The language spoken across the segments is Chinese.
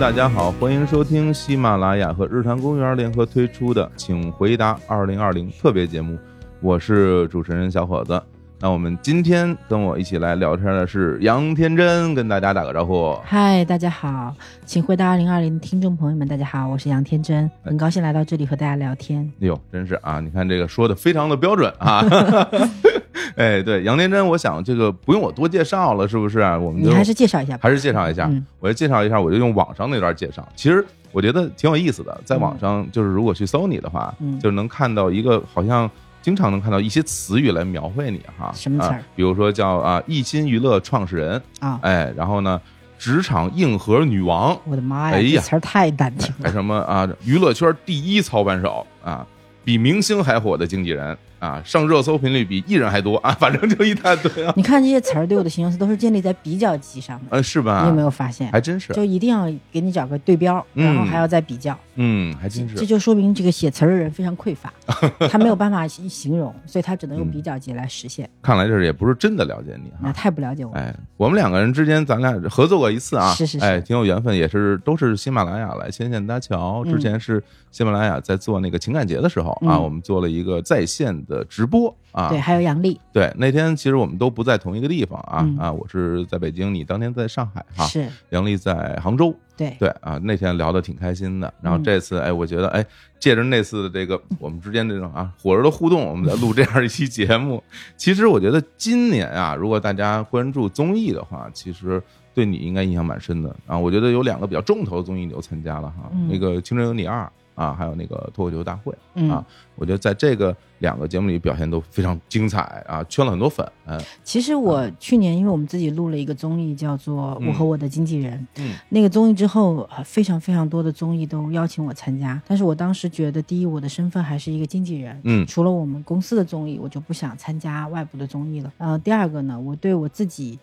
大家好，欢迎收听喜马拉雅和日坛公园联合推出的《请回答2020》特别节目，我是主持人小伙子。那我们今天跟我一起来聊天的是杨天真，跟大家打个招呼。嗨，大家好，请回答二零二零的听众朋友们，大家好，我是杨天真，很高兴来到这里和大家聊天。哎呦，真是啊！你看这个说的非常的标准啊。哎，对，杨天真，我想这个不用我多介绍了，是不是？我们就你还是介绍一下吧。还是介绍一下，嗯我就介绍一下，我就用网上那段介绍。其实我觉得挺有意思的，在网上就是如果去搜你的话，嗯就能看到一个好像经常能看到一些词语来描绘你哈。什么词儿？啊比如说叫啊一心娱乐创始人，啊，哎，然后呢职场硬核女王，我的妈呀，哎呀。词儿太难听还了。什么啊娱乐圈第一操盘手。啊，比明星还火的经纪人啊，上热搜频率比艺人还多啊，反正就一大堆啊，你看这些词儿对我的形容词都是建立在比较级上的，呃是吧？你有没有发现？还真是，就一定要给你找个对标，嗯然后还要再比较，嗯，还真是。这就说明这个写词儿的人非常匮乏，他没有办法形容，所以他只能用比较级来实现。看来这也不是真的了解你那。太不了解我了。哎，我们两个人之间，咱俩合作过一次啊，是是是哎，挺有缘分，也是都是喜马拉雅来牵线搭桥。嗯之前是喜马拉雅在做那个情感节的时候啊，嗯我们做了一个在线的直播啊。对，还有杨丽，对那天其实我们都不在同一个地方啊嗯啊，我是在北京，你当天在上海哈，是杨丽在杭州。对，对啊，那天聊得挺开心的。然后嗯这次，哎，我觉得，哎，借着那次的这个我们之间这种啊火热的互动，我们在录这样一期节目。其实我觉得今年啊，如果大家关注综艺的话，其实对你应该印象蛮深的啊。我觉得有两个比较重头的综艺你都参加了哈，嗯那个《青春有你二》啊，还有那个脱口秀大会。嗯啊，我觉得在这个两个节目里表现都非常精彩啊，圈了很多粉。嗯其实我去年因为我们自己录了一个综艺，叫做《嗯我和我的经纪人》。嗯那个综艺之后，呃非常非常多的综艺都邀请我参加，但是我当时觉得，第一，我的身份还是一个经纪人。嗯除了我们公司的综艺，我就不想参加外部的综艺了。呃，第二个呢，我对我自己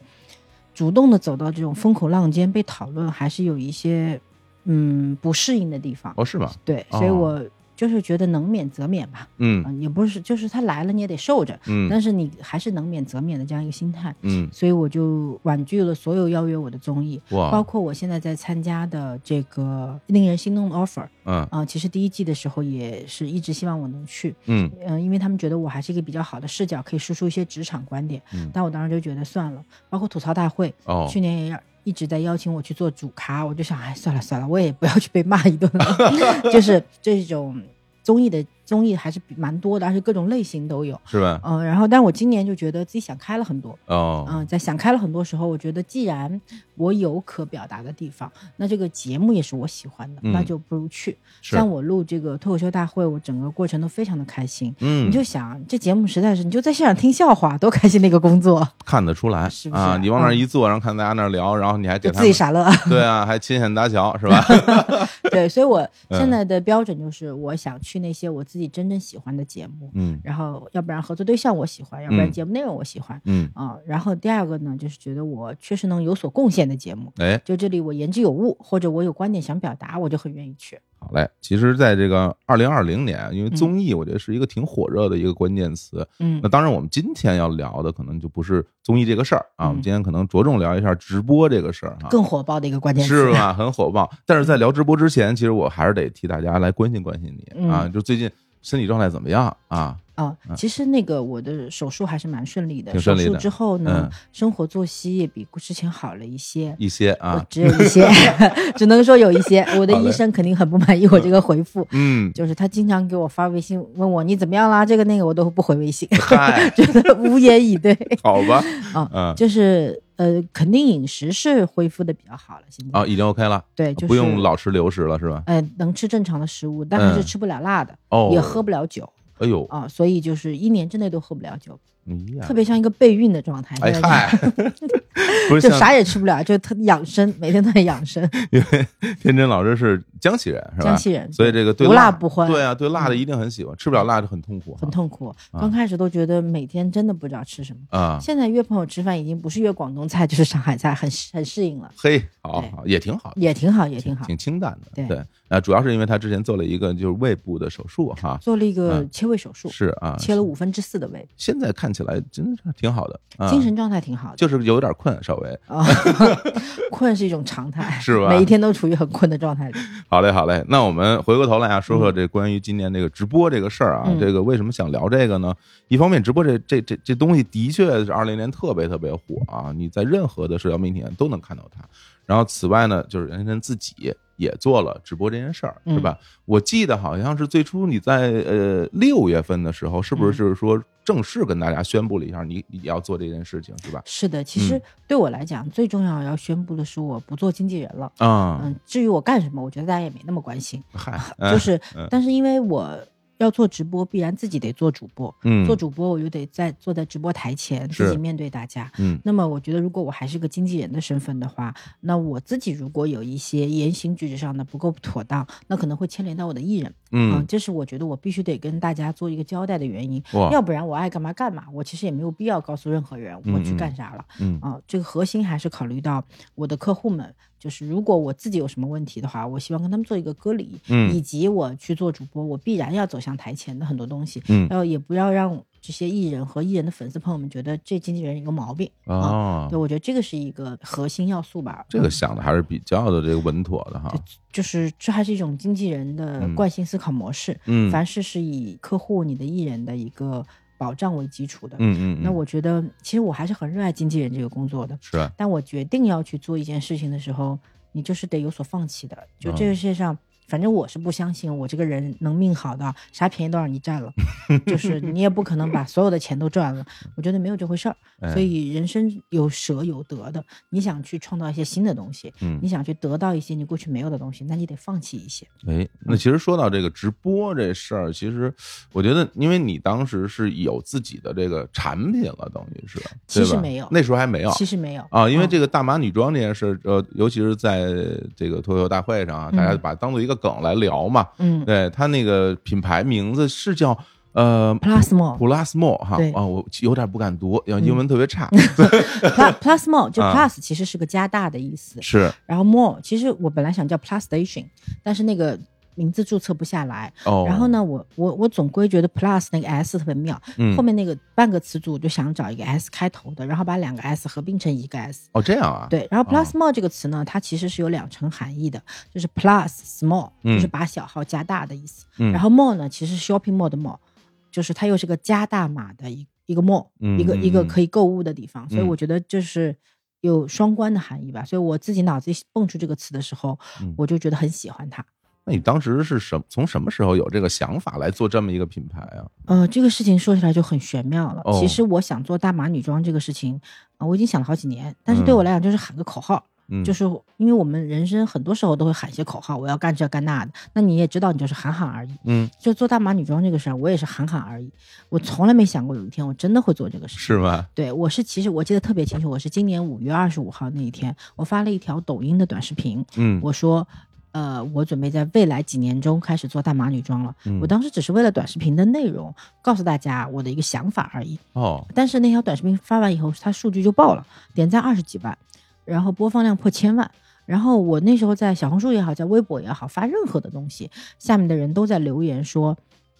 主动的走到这种风口浪尖被讨论，还是有一些嗯不适应的地方。哦，是吗？对，哦所以我就是觉得能免则免吧。嗯嗯、也不是，就是他来了你也得受着，嗯但是你还是能免则免的这样一个心态。嗯，所以我就婉拒了所有邀约我的综艺，包，括我现在在参加的这个令人心动的 offer 嗯啊、嗯其实第一季的时候也是一直希望我能去，嗯嗯、因为他们觉得我还是一个比较好的视角，可以输出一些职场观点。嗯但我当时就觉得算了，包括吐槽大会，哦，去年也要一直在邀请我去做主咖，我就想，哎，算了算了，我也不要去被骂一顿了。就是这种综艺的综艺还是蛮多的，而且各种类型都有。是吧？嗯、然后，但我今年就觉得自己想开了很多。哦，嗯、在想开了很多时候，我觉得既然我有可表达的地方，那这个节目也是我喜欢的，嗯那就不如去。是像我录这个脱口秀大会，我整个过程都非常的开心。嗯，你就想，这节目实在是，你就在现场听笑话，多开心的一个工作，看得出来是不是啊！你往那一坐，然后看大家那儿聊，然后你还给自己傻乐。对啊，还牵线搭桥是吧？对，所以我嗯现在的标准就是，我想去那些我自己真正喜欢的节目，嗯然后要不然合作对象我喜欢，要不然嗯节目内容我喜欢。嗯，啊、然后第二个呢，就是觉得我确实能有所贡献的节目，哎，就这里我言之有物，或者我有观点想表达，我就很愿意去。好嘞。其实，在这个二零二零年，因为嗯综艺，我觉得是一个挺火热的一个关键词。嗯那当然，我们今天要聊的可能就不是综艺这个事儿啊，嗯我们今天可能着重聊一下直播这个事儿哈。更火爆的一个关键词是？吧？很火爆。但是在聊直播之前，其实我还是得替大家来关心关心你嗯啊，就最近身体状态怎么样啊？啊、其实那个我的手术还是蛮顺利的。挺顺利的手术之后呢，嗯生活作息也比之前好了一些。一些啊，只有一些，只能说有一些。我的医生肯定很不满意我这个回复，嗯，就是他经常给我发微信问我你怎么样啦，这个那个我都不回微信，嗨，觉得无言以对好吧，啊。嗯，就是呃，肯定饮食是恢复的比较好了，现在啊，已经 OK 了，对，就是不用老吃流食了是吧？呃能吃正常的食物，但还是嗯吃不了辣的，哦，也喝不了酒哎呦，啊，所以就是一年之内都喝不了酒，哎特别像一个备孕的状态。就啥也吃不了，就特养生，每天都在养生。因为天真老师是江西人是吧？江西人，所以这个对无辣不欢，对啊，对辣的一定很喜欢，吃不了辣就很痛苦哈，很痛苦。啊刚开始都觉得每天真的不知道吃什么，啊。现在约朋友吃饭已经不是约广东菜就是上海菜，很很适应了，嘿，好好也挺好的，也挺好，也挺好。挺清淡的。对啊，主要是因为他之前做了一个就是胃部的手术哈，做了一个嗯切胃手术，是啊，切了五分之四的胃，现在看起来真的是挺好的，啊精神状态挺好的。就是有点困，稍微。啊，困是一种常态，是吧每一天都处于很困的状态里。好嘞，好嘞，那我们回过头来啊，说说这关于今年这个直播这个事儿啊，嗯这个为什么想聊这个呢？一方面，直播这这这这东西的确是二零年特别特别火啊，你在任何的社交媒体上都能看到它。然后此外呢，就是人家自己也做了直播这件事儿，是吧？我记得好像是最初你在呃六月份的时候，是不是就是说正式跟大家宣布了一下你你要做这件事情，是吧？是的，其实对我来讲，最重要要宣布的是我不做经纪人了。啊，嗯，至于我干什么，我觉得大家也没那么关心。嗨，就是嗯，但是因为我要做直播，必然自己得做主播。嗯做主播，我就得在坐在直播台前，自己面对大家。嗯那么，我觉得如果我还是个经纪人的身份的话，那我自己如果有一些言行举止上的不够妥当，那可能会牵连到我的艺人。嗯这是我觉得我必须得跟大家做一个交代的原因。哇要不然我爱干嘛干嘛，我其实也没有必要告诉任何人我去干啥了。嗯啊，这个核心还是考虑到我的客户们，就是如果我自己有什么问题的话，我希望跟他们做一个隔离，嗯以及我去做主播，我必然要走向台前的很多东西，嗯然后也不要让这些艺人和艺人的粉丝朋友们觉得这经纪人有个毛病。哦对，，我觉得这个是一个核心要素吧。这个嗯想的还是比较的这个稳妥的哈。就是这还是一种经纪人的嗯惯性思考模式。嗯凡事是以客户、你的艺人的一个保障为基础的。嗯嗯，那我觉得，其实我还是很热爱经纪人这个工作的。是但我决定要去做一件事情的时候，你就是得有所放弃的。就这个嗯世界上，反正我是不相信我这个人能命好的，啥便宜都让你占了，就是 你也不可能把所有的钱都赚了。我觉得没有这回事儿。哎所以人生有舍有得的，你想去创造一些新的东西，嗯你想去得到一些你过去没有的东西，那你得放弃一些。哎，那其实说到这个直播这事儿，其实我觉得，因为你当时是有自己的这个产品了，等于是，其实没有那时候还没有其实没有啊，因为嗯这个大码女装这件事，呃，尤其是在这个脱口秀大会上啊，大家嗯把当做一个梗来聊嘛。嗯。对，他那个品牌名字是叫呃。，Plus More，Plus More 哈。对。啊，我有点不敢读，因为英文特别差。Pla- Plasmo 就啊。Plus 其实是个加大的意思，是。然后 More 其实我本来想叫 plus station，但是那个名字注册不下来。哦，然后呢，我我我总归觉得 Plus 那个 S 特别妙，嗯。后面那个半个词组我就想找一个 S 开头的，然后把两个 S 合并成一个 S。哦这样啊，对，然后哦。Plus More 这个词呢，它其实是有两层含义的，就是 Plus Small，嗯。就是把小号加大的意思。嗯。然后 More 呢，其实是 Shopping Mall 的 Mall，就是它又是个加大码的一一个 mall，、嗯一个一个嗯。可以购物的地方，所以嗯。我觉得就是有双关的含义吧。所以我自己脑子里蹦出这个词的时候，嗯。我就觉得很喜欢它。那你当时是什从什么时候有这个想法来做这么一个品牌啊？呃，这个事情说起来就很玄妙了。哦其实我想做大码女装这个事情啊、我已经想了好几年，但是对我来讲就是喊个口号。嗯，就是因为我们人生很多时候都会喊一些口号，我要干这干那的。那你也知道，你就是喊喊而已。嗯，就做大码女装这个事儿，我也是喊喊而已。我从来没想过有一天我真的会做这个事情。是吗？对，我是其实我记得特别清楚，我是今年五月二十五号那一天，我发了一条抖音的短视频，嗯，我说，呃，我准备在未来几年中开始做大码女装了。嗯我当时只是为了短视频的内容告诉大家我的一个想法而已。哦，但是那条短视频发完以后，它数据就爆了，点赞二十几万，然后播放量破千万。然后我那时候在小红书也好，在微博也好，发任何的东西，下面的人都在留言说。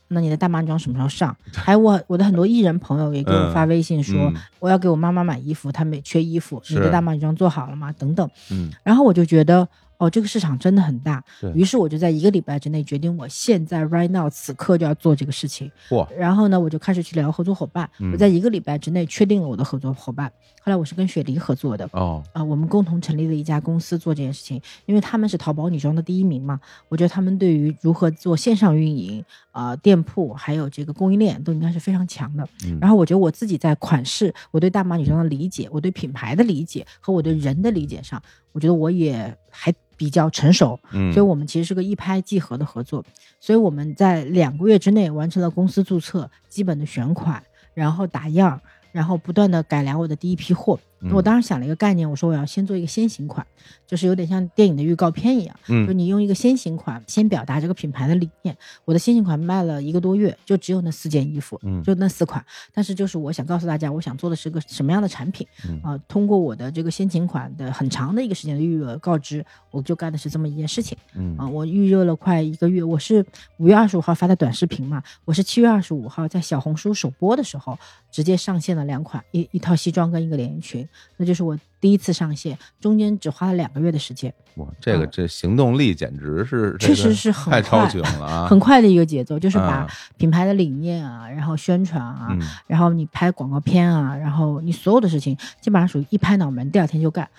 那你的大码女装什么时候上？还有我我的很多艺人朋友也给我发微信说，嗯我要给我妈妈买衣服，她没缺衣服，你的大码女装做好了吗？等等。嗯然后我就觉得，哦，这个市场真的很大。于是我就在一个礼拜之内决定，我现在 right now 此刻就要做这个事情。嚯，然后呢，我就开始去聊合作伙伴。嗯我在一个礼拜之内确定了我的合作伙伴。后来我是跟雪梨合作的。哦，啊、我们共同成立了一家公司做这件事情，因为他们是淘宝女装的第一名嘛，我觉得他们对于如何做线上运营、啊、店铺还有这个供应链都应该是非常强的。嗯然后我觉得我自己在款式、我对大码女装的理解、我对品牌的理解和我对人的理解上，我觉得我也还比较成熟。嗯，所以我们其实是个一拍即合的合作，所以我们在两个月之内完成了公司注册、基本的选款，然后打样，然后不断的改良我的第一批货。嗯我当时想了一个概念，我说我要先做一个先行款，就是有点像电影的预告片一样，就嗯你用一个先行款先表达这个品牌的理念。我的先行款卖了一个多月，就只有那四件衣服，嗯就那四款。但是就是我想告诉大家，我想做的是个什么样的产品嗯啊、通过我的这个先行款的很长的一个时间的预热告知，我就干的是这么一件事情嗯啊、我预热了快一个月，我是五月二十五号发的短视频嘛，我是七月二十五号在小红书首播的时候直接上线了两款，一一套西装跟一个连衣裙，那就是我第一次上线，中间只花了两个月的时间，哇，这个嗯这行动力简直是确实是很太超快群了啊！很快的一个节奏，就是把啊品牌的理念啊，然后宣传啊，嗯然后你拍广告片啊，然后你所有的事情基本上属于一拍脑门，第二天就干，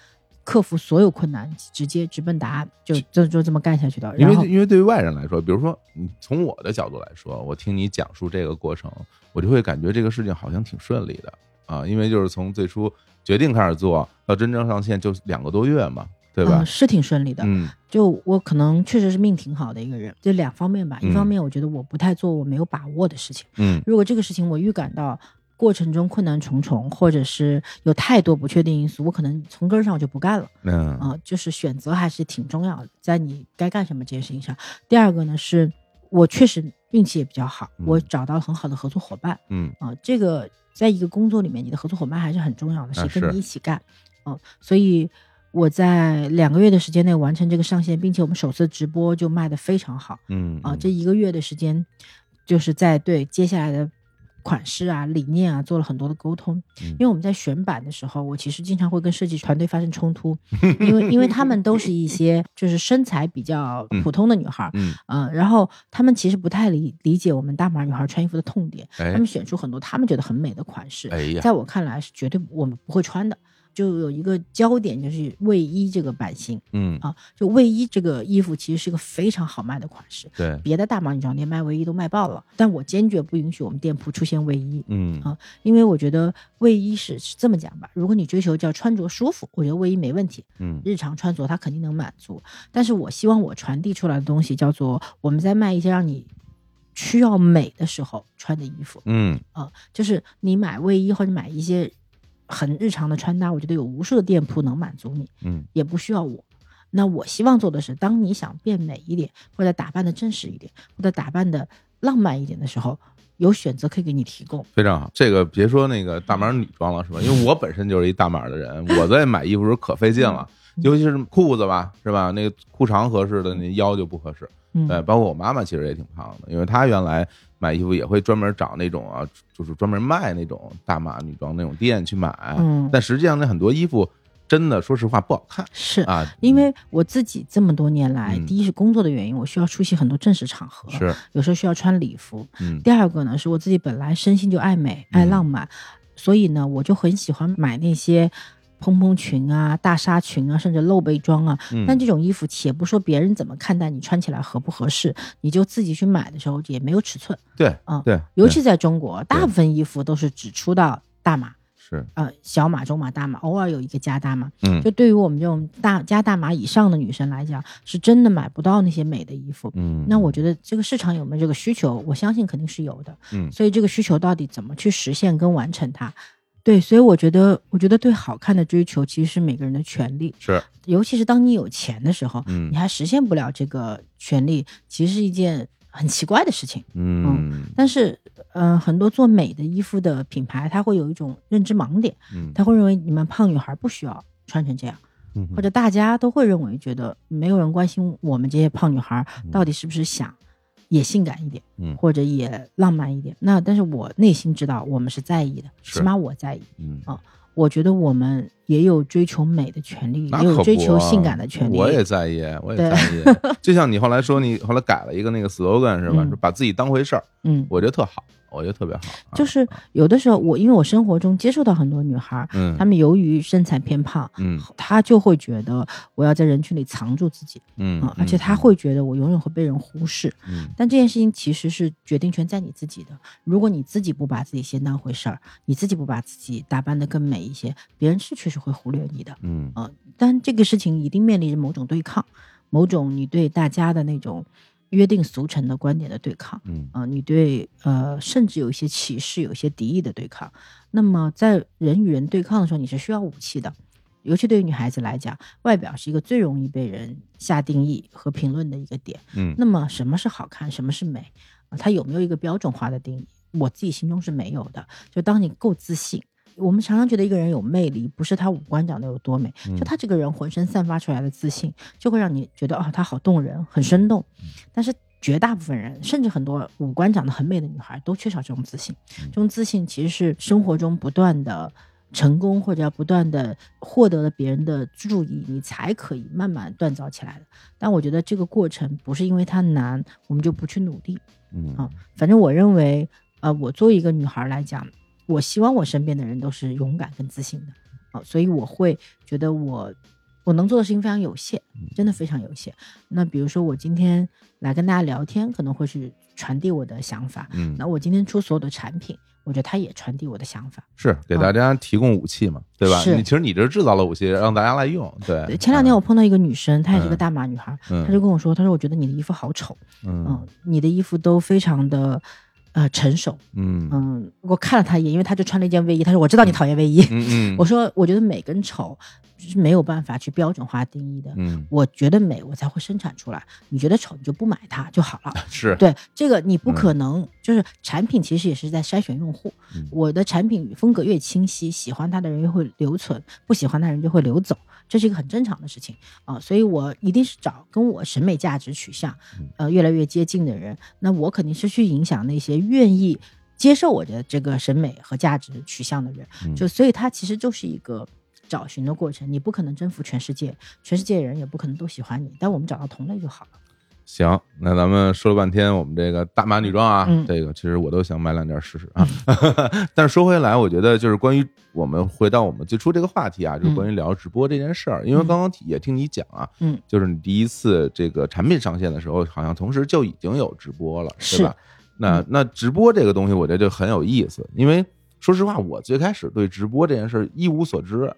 克服所有困难，直接直奔答案，就就就这么干下去的。因为因为对于外人来说，比如说你从我的角度来说，我听你讲述这个过程，我就会感觉这个事情好像挺顺利的啊，因为就是从最初决定开始做到真正上线就两个多月嘛，对吧嗯，？是挺顺利的。嗯就我可能确实是命挺好的一个人，就两方面吧。一方嗯面我觉得我不太做我没有把握的事情，嗯如果这个事情我预感到。过程中困难重重，或者是有太多不确定因素，我可能从根上我就不干了。嗯啊、就是选择还是挺重要的，在你该干什么这件事情上。第二个呢，是我确实运气也比较好，嗯我找到了很好的合作伙伴嗯啊、这个在一个工作里面，你的合作伙伴还是很重要的，啊是谁跟你一起干，嗯、所以我在两个月的时间内完成这个上线，并且我们首次直播就卖的非常好嗯啊、这一个月的时间，就是在对接下来的。款式啊、理念啊，做了很多的沟通。嗯因为我们在选版的时候，我其实经常会跟设计团队发生冲突，因为因为他们都是一些就是身材比较普通的女孩儿，嗯嗯、然后他们其实不太理理解我们大码女孩穿衣服的痛点，哎他们选出很多他们觉得很美的款式，哎在我看来是绝对我们不会穿的。就有一个焦点，就是卫衣这个版型。嗯。啊，就卫衣这个衣服其实是一个非常好卖的款式，对。别的大码女装店卖卫衣都卖爆了，但我坚决不允许我们店铺出现卫衣，嗯。啊因为我觉得卫衣是是这么讲吧，如果你追求叫穿着舒服，我觉得卫衣没问题，嗯。日常穿着它肯定能满足。但是我希望我传递出来的东西叫做我们在卖一些让你需要美的时候穿的衣服。嗯。啊、就是你买卫衣或者买一些很日常的穿搭，我觉得有无数的店铺能满足你，嗯也不需要我。那我希望做的是，当你想变美一点，或者打扮的正式一点，或者打扮的浪漫一点的时候，有选择可以给你提供。非常好，这个别说那个大码女装了，是吧？因为我本身就是一大码的人，我在买衣服时候可费劲了，嗯 尤其是裤子吧，是吧？那个裤长合适的，那腰就不合适。嗯，对，包括我妈妈其实也挺胖的，因为她原来买衣服也会专门找那种啊，就是专门卖那种大码女装那种店去买。嗯但实际上那很多衣服真的，说实话不好看是啊，因为我自己这么多年来，嗯第一是工作的原因，我需要出席很多正式场合，是有时候需要穿礼服。嗯第二个呢，是我自己本来身心就爱美、爱浪漫，所以呢，我就很喜欢买那些蓬蓬裙啊、大纱裙啊，甚至露背装啊。嗯但这种衣服，且不说别人怎么看待你穿起来合不合适，你就自己去买的时候也没有尺寸。对嗯对，对尤其在中国，大部分衣服都是只出到大码。是呃，小码、中码、大码，偶尔有一个加大码。嗯就对于我们这种大加大码以上的女生来讲，是真的买不到那些美的衣服。嗯，那我觉得这个市场有没有这个需求，我相信肯定是有的。嗯所以这个需求到底怎么去实现跟完成它？对，所以我觉得，我觉得对好看的追求其实是每个人的权利，是尤其是当你有钱的时候，嗯你还实现不了这个权利，其实是一件很奇怪的事情。嗯但是，呃，很多做美的衣服的品牌，他会有一种认知盲点，嗯他会认为你们胖女孩不需要穿成这样。嗯或者大家都会认为，觉得没有人关心我们这些胖女孩到底是不是想也性感一点，嗯或者也浪漫一点。那但是我内心知道，我们是在意的，起码我在意。嗯啊我觉得我们也有追求美的权利，也有追求性感的权利。我也在意，我也在意。就像你后来说，你后来改了一个那个 slogan 是吧？把自己当回事儿，嗯，我觉得特好，我觉得特别好。啊就是有的时候我因为我生活中接触到很多女孩，嗯，她们由于身材偏胖，嗯她就会觉得我要在人群里藏住自己嗯啊，而且她会觉得我永远会被人忽视。嗯但这件事情其实是决定权在你自己的。如果你自己不把自己先当回事儿，你自己不把自己打扮的更美一些，别人是确实会忽略你的嗯啊、但这个事情一定面临着某种对抗，某种你对大家的那种约定俗成的观点的对抗，嗯啊、你对呃，甚至有一些歧视、有一些敌意的对抗。那么在人与人对抗的时候，你是需要武器的，尤其对于女孩子来讲，外表是一个最容易被人下定义和评论的一个点。嗯那么什么是好看，什么是美啊？它有没有一个标准化的定义？我自己心中是没有的。就当你够自信，我们常常觉得一个人有魅力，不是他五官长得有多美，就他这个人浑身散发出来的自信，就会让你觉得啊、他好动人，很生动。但是绝大部分人，甚至很多五官长得很美的女孩，都缺少这种自信。这种自信其实是生活中不断的。成功或者要不断的获得了别人的注意，你才可以慢慢锻造起来的。但我觉得这个过程不是因为它难，我们就不去努力嗯啊。反正我认为，呃，我作为一个女孩来讲，我希望我身边的人都是勇敢跟自信的啊，所以我会觉得我我能做的事情非常有限，真的非常有限。那比如说我今天来跟大家聊天，可能会是传递我的想法。嗯那我今天出所有的产品，我觉得它也传递我的想法。是给大家提供武器嘛，对吧？是你其实你这是制造了武器，让大家来用。对，前两天我碰到一个女生，她也是个大码女孩，嗯她就跟我说，她说我觉得你的衣服好丑，嗯嗯，你的衣服都非常的呃成熟，嗯。嗯，我看了他一眼，因为他就穿了一件卫衣，他说我知道你讨厌卫衣，嗯嗯，我说我觉得美跟丑是没有办法去标准化定义的，嗯我觉得美我才会生产出来，你觉得丑你就不买它就好了。是对这个，你不可能、就是产品，其实也是在筛选用户。嗯我的产品风格越清晰，喜欢它的人越会留存，不喜欢它的人就会流走，这是一个很正常的事情啊、所以我一定是找跟我审美价值取向嗯呃越来越接近的人，那我肯定是去影响那些愿意接受我的这个审美和价值取向的人。嗯就所以它其实就是一个。找寻的过程，你不可能征服全世界，全世界人也不可能都喜欢你，但我们找到同类就好了。行，那咱们说了半天，我们这个大码女装啊，嗯这个其实我都想买两件试试啊。但是说回来，我觉得就是关于我们回到我们最初这个话题啊，就是关于聊直播这件事儿。因为刚刚也听你讲啊，嗯，就是你第一次这个产品上线的时候，好像同时就已经有直播了，是吧？那那直播这个东西，我觉得就很有意思，因为说实话，我最开始对直播这件事儿一无所知。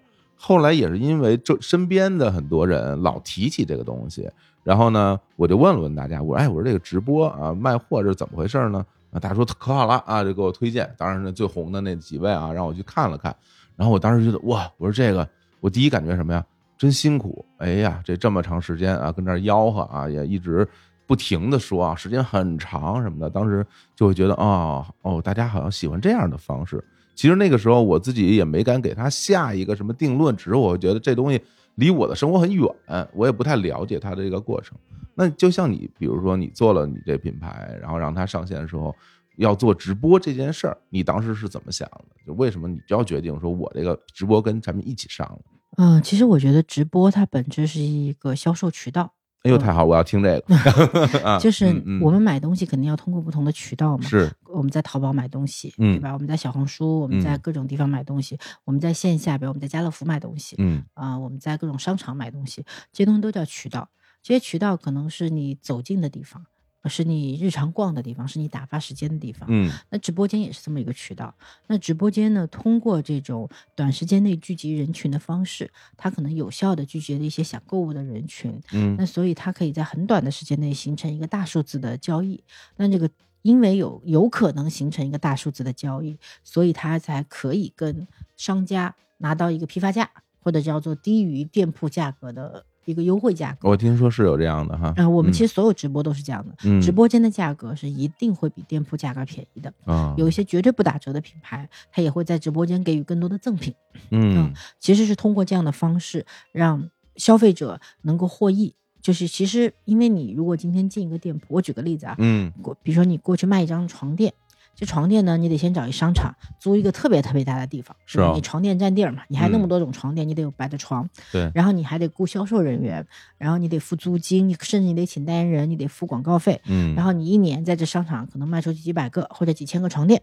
后来也是因为这身边的很多人老提起这个东西，然后呢，我就问了问大家，我说哎，我说这个直播啊卖货这是怎么回事呢？啊，大家说可好了啊，就给我推荐。当然是最红的那几位啊，让我去看了看。然后我当时觉得哇，我说这个，我第一感觉什么呀？真辛苦！哎呀，这这么长时间啊，跟这儿吆喝啊，也一直不停的说啊，时间很长什么的。当时就会觉得哦哦，大家好像喜欢这样的方式。其实那个时候我自己也没敢给他下一个什么定论，只是我觉得这东西离我的生活很远，我也不太了解它的这个过程。那就像你，比如说你做了你这品牌，然后让它上线的时候要做直播这件事儿，你当时是怎么想的？就为什么你就要决定说我这个直播跟产品一起上了？嗯，其实我觉得直播它本质是一个销售渠道，哎呦，太好，我要听这个。啊就是我们买东西肯定要通过不同的渠道嘛。是我们在淘宝买东西，嗯对吧？我们在小红书，我们在嗯各种地方买东西，我们在线下，比如我们在家乐福买东西，嗯啊、我们在各种商场买东西，这些东西都叫渠道。这些渠道可能是你走进的地方，是你日常逛的地方，是你打发时间的地方。嗯那直播间也是这么一个渠道。那直播间呢，通过这种短时间内聚集人群的方式，它可能有效的聚集了一些想购物的人群。嗯那所以它可以在很短的时间内形成一个大数字的交易。那这个因为有有可能形成一个大数字的交易，所以它才可以跟商家拿到一个批发价，或者叫做低于店铺价格的一个优惠价格。我听说是有这样的哈。啊、我们嗯其实所有直播都是这样的，嗯直播间的价格是一定会比店铺价格便宜的。啊有一些绝对不打折的品牌，它也会在直播间给予更多的赠品。嗯其实是通过这样的方式让消费者能够获益。就是其实，因为你如果今天进一个店铺，我举个例子啊，嗯过比如说你过去卖一张床垫，这床垫呢，你得先找一商场租一个特别特别大的地方，是吧你床垫占地儿嘛，你还那么嗯多种床垫，你得有摆的床，对。然后你还得雇销售人员，然后你得付租金，你甚至你得请代言人，你得付广告费，嗯，然后你一年在这商场可能卖出去几百个或者几千个床垫，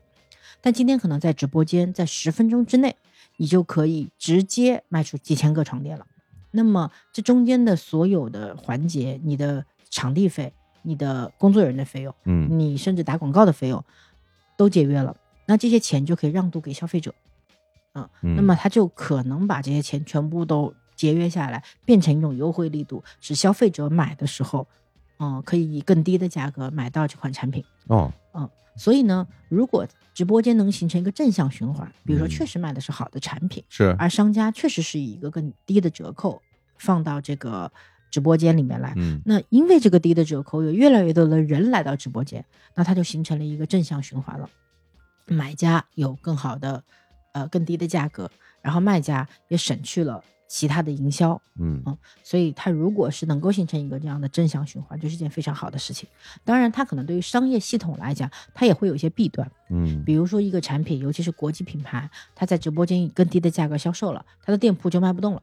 但今天可能在直播间，在十分钟之内，你就可以直接卖出几千个床垫了。那么这中间的所有的环节，你的场地费、你的工作人员的费用，嗯。你甚至打广告的费用都节约了，那这些钱就可以让渡给消费者，嗯，嗯。那么他就可能把这些钱全部都节约下来，变成一种优惠力度，使消费者买的时候嗯，可以以更低的价格买到这款产品。哦，嗯所以呢，如果直播间能形成一个正向循环，比如说嗯。确实卖的是好的产品，是，而商家确实是以一个更低的折扣放到这个直播间里面来，嗯。那因为这个低的折扣，有越来越多的人来到直播间，那它就形成了一个正向循环了。买家有更好的，呃，更低的价格，然后卖家也省去了其他的营销，嗯。所以它如果是能够形成一个这样的正向循环，就是一件非常好的事情。当然，它可能对于商业系统来讲，它也会有一些弊端，嗯。比如说一个产品，尤其是国际品牌，它在直播间以更低的价格销售了，它的店铺就卖不动了，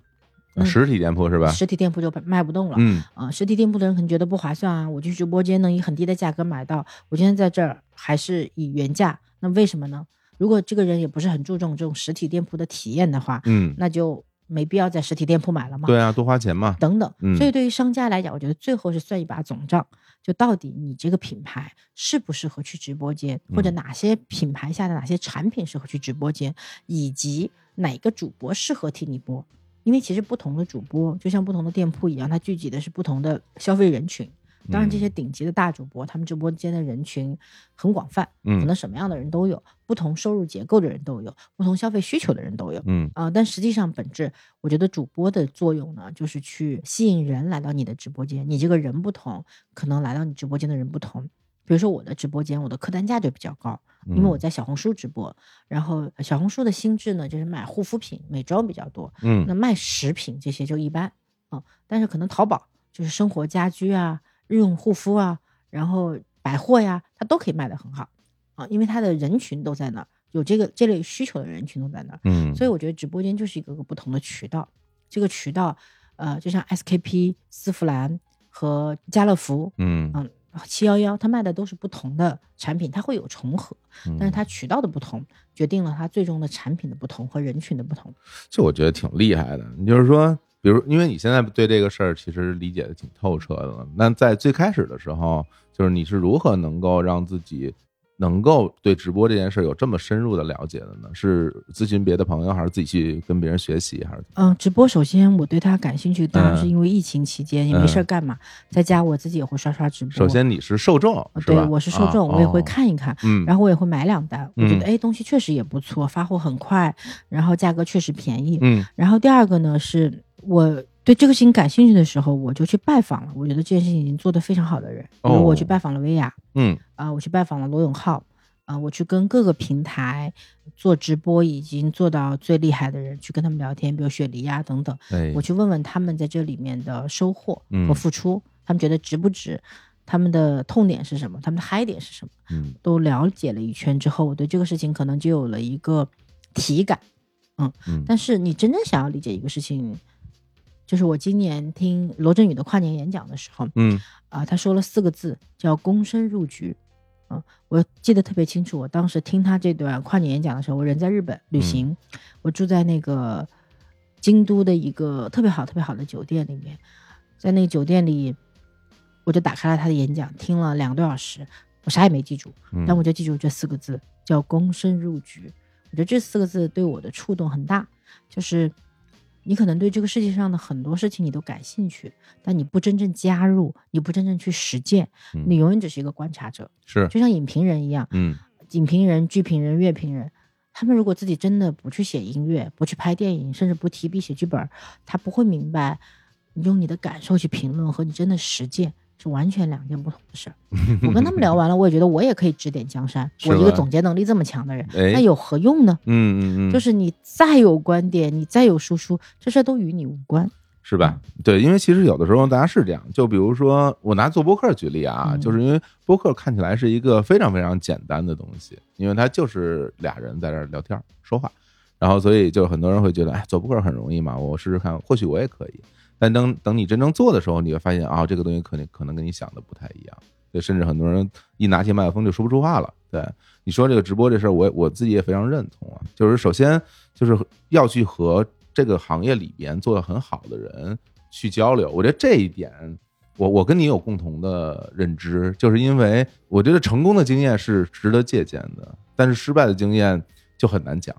嗯实体店铺是吧？实体店铺就卖不动了。嗯啊、实体店铺的人可能觉得不划算啊，我去直播间能以很低的价格买到，我今天在这儿还是以原价，那为什么呢？如果这个人也不是很注重这种实体店铺的体验的话，嗯，那就没必要在实体店铺买了嘛。对啊，多花钱嘛。等等嗯，所以对于商家来讲，我觉得最后是算一把总账，就到底你这个品牌适不适合去直播间，或者嗯哪些品牌下的哪些产品适合去直播间，以及哪个主播适合替你播。因为其实不同的主播，就像不同的店铺一样，它聚集的是不同的消费人群。当然，这些顶级的大主播，他们直播间的人群很广泛，可嗯能什么样的人都有，不同收入结构的人都有，不同消费需求的人都有。嗯啊、但实际上本质，我觉得主播的作用呢，就是去吸引人来到你的直播间。你这个人不同，可能来到你直播间的人不同。比如说我的直播间，我的客单价就比较高，因为我在小红书直播，然后小红书的心智呢，就是买护肤品、美妆比较多，嗯。那卖食品这些就一般啊、但是可能淘宝就是生活家居啊、日用护肤啊，然后百货呀，它都可以卖得很好啊，因为它的人群都在那儿，有这个这类需求的人群都在那儿。嗯，所以我觉得直播间就是一个个不同的渠道，这个渠道，呃，就像 SKP、丝芙兰和家乐福，嗯。嗯，七幺幺，它卖的都是不同的产品，它会有重合，嗯但是它渠道的不同，决定了它最终的产品的不同和人群的不同。这我觉得挺厉害的。你就是说，比如因为你现在对这个事儿其实理解的挺透彻的了，那在最开始的时候，就是你是如何能够让自己能够对直播这件事有这么深入的了解的呢？是咨询别的朋友，还是自己去跟别人学习，还是？嗯、直播首先我对它感兴趣，当然是嗯因为疫情期间也没事干嘛，在家我自己也会刷刷直播。首先你是受众？对，我是受众，啊我也会，哦看一看。嗯，然后我也会买两单，我觉嗯得哎东西确实也不错，发货很快，然后价格确实便宜。嗯然后第二个呢，是我对这个事情感兴趣的时候，我就去拜访了。我觉得这件事情已经做得非常好的人，比如我去哦拜访了薇娅，嗯啊、我去拜访了罗永浩，啊、我去跟各个平台做直播已经做到最厉害的人去跟他们聊天，比如雪梨呀、等等，哎，我去问问他们在这里面的收获嗯和付出，他们觉得值不值，他们的痛点是什么，他们的嗨点是什么。嗯都了解了一圈之后，我对这个事情可能就有了一个体感。嗯但是你真正想要理解一个事情，就是我今年听罗振宇的跨年演讲的时候，嗯啊、他说了四个字，叫“躬身入局”。嗯、我记得特别清楚，我当时听他这段跨年演讲的时候，我人在日本旅行，我住在那个京都的一个特别好、特别好的酒店里面，在那个酒店里，我就打开了他的演讲，听了两个多小时，我啥也没记住，嗯，但我就记住这四个字，叫“躬身入局”。我觉得这四个字对我的触动很大，就是你可能对这个世界上的很多事情你都感兴趣，但你不真正加入，你不真正去实践，嗯你永远只是一个观察者，是。就像影评人一样，嗯影评人、剧评人、乐评人，他们如果自己真的不去写音乐，不去拍电影，甚至不提笔写剧本，他不会明白，你用你的感受去评论和你真的实践是完全两件不同的事儿。我跟他们聊完了，我也觉得我也可以指点江山。我一个总结能力这么强的人，哎那有何用呢？嗯嗯嗯，就是你再有观点，你再有输出，这事儿都与你无关。是吧？对，因为其实有的时候大家是这样，就比如说我拿做播客举例啊，嗯就是因为播客看起来是一个非常非常简单的东西，因为它就是俩人在这儿聊天儿说话，然后所以就很多人会觉得，哎，做播客很容易嘛，我试试看，或许我也可以。但等等你真正做的时候，你会发现啊，这个东西可能可能跟你想的不太一样。对，甚至很多人一拿起麦克风就说不出话了。对，你说这个直播这事儿，我我自己也非常认同啊。就是首先就是要去和这个行业里边做的很好的人去交流。我觉得这一点，我我跟你有共同的认知，就是因为我觉得成功的经验是值得借鉴的，但是失败的经验就很难讲。